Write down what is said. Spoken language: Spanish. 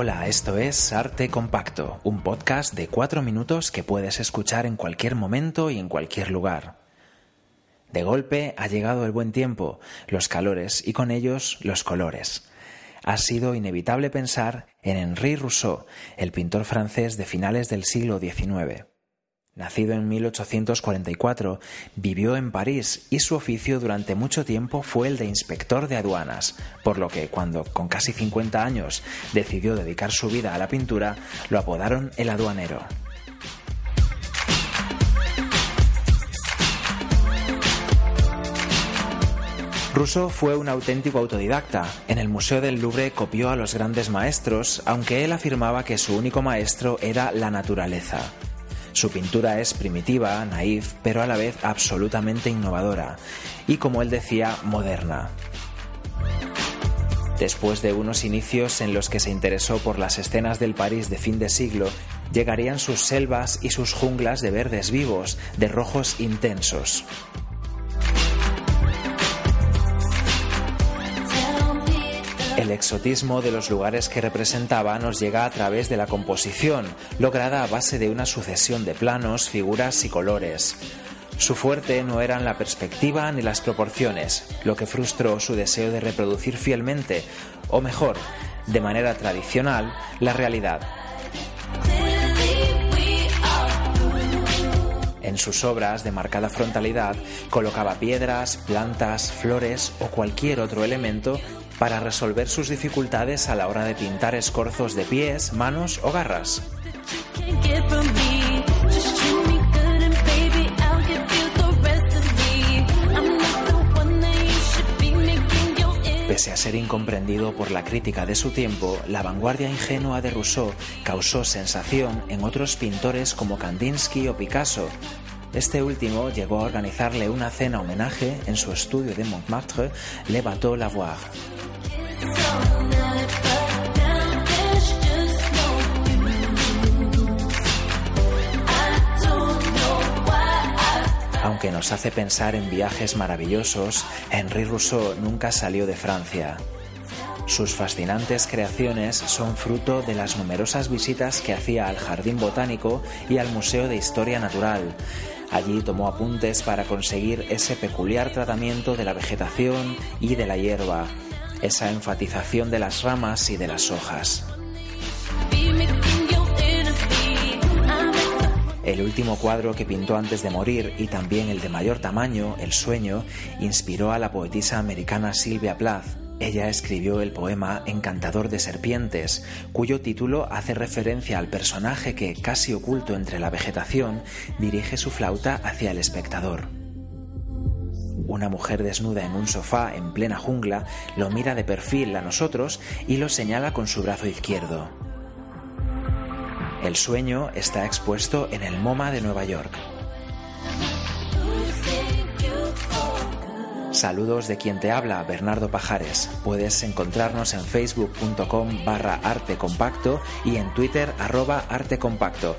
Hola, esto es Arte Compacto, un podcast de cuatro minutos que puedes escuchar en cualquier momento y en cualquier lugar. De golpe ha llegado el buen tiempo, los calores y con ellos los colores. Ha sido inevitable pensar en Henri Rousseau, el pintor francés de finales del siglo XIX. Nacido en 1844, vivió en París y su oficio durante mucho tiempo fue el de inspector de aduanas, por lo que cuando, con casi 50 años, decidió dedicar su vida a la pintura, lo apodaron el aduanero. Rousseau fue un auténtico autodidacta. En el Museo del Louvre copió a los grandes maestros, aunque él afirmaba que su único maestro era la naturaleza. Su pintura es primitiva, naif, pero a la vez absolutamente innovadora y, como él decía, moderna. Después de unos inicios en los que se interesó por las escenas del París de fin de siglo, llegarían sus selvas y sus junglas de verdes vivos, de rojos intensos. El exotismo de los lugares que representaba nos llega a través de la composición, lograda a base de una sucesión de planos, figuras y colores. Su fuerte no eran la perspectiva ni las proporciones, lo que frustró su deseo de reproducir fielmente, o mejor, de manera tradicional, la realidad. En sus obras de marcada frontalidad colocaba piedras, plantas, flores o cualquier otro elemento para resolver sus dificultades a la hora de pintar escorzos de pies, manos o garras. Pese a ser incomprendido por la crítica de su tiempo, la vanguardia ingenua de Rousseau causó sensación en otros pintores como Kandinsky o Picasso, este último llegó a organizarle una cena homenaje en su estudio de Montmartre, Le Bateau Lavoir. Aunque nos hace pensar en viajes maravillosos, Henri Rousseau nunca salió de Francia. Sus fascinantes creaciones son fruto de las numerosas visitas que hacía al Jardín Botánico y al Museo de Historia Natural. Allí tomó apuntes para conseguir ese peculiar tratamiento de la vegetación y de la hierba, esa enfatización de las ramas y de las hojas. El último cuadro que pintó antes de morir y también el de mayor tamaño, El sueño, inspiró a la poetisa americana Sylvia Plath. Ella escribió el poema Encantador de Serpientes, cuyo título hace referencia al personaje que, casi oculto entre la vegetación, dirige su flauta hacia el espectador. Una mujer desnuda en un sofá en plena jungla lo mira de perfil a nosotros y lo señala con su brazo izquierdo. El sueño está expuesto en el MoMA de Nueva York. Saludos de quien te habla, Bernardo Pajares. Puedes encontrarnos en facebook.com barra arte compacto y en twitter arroba arte compacto.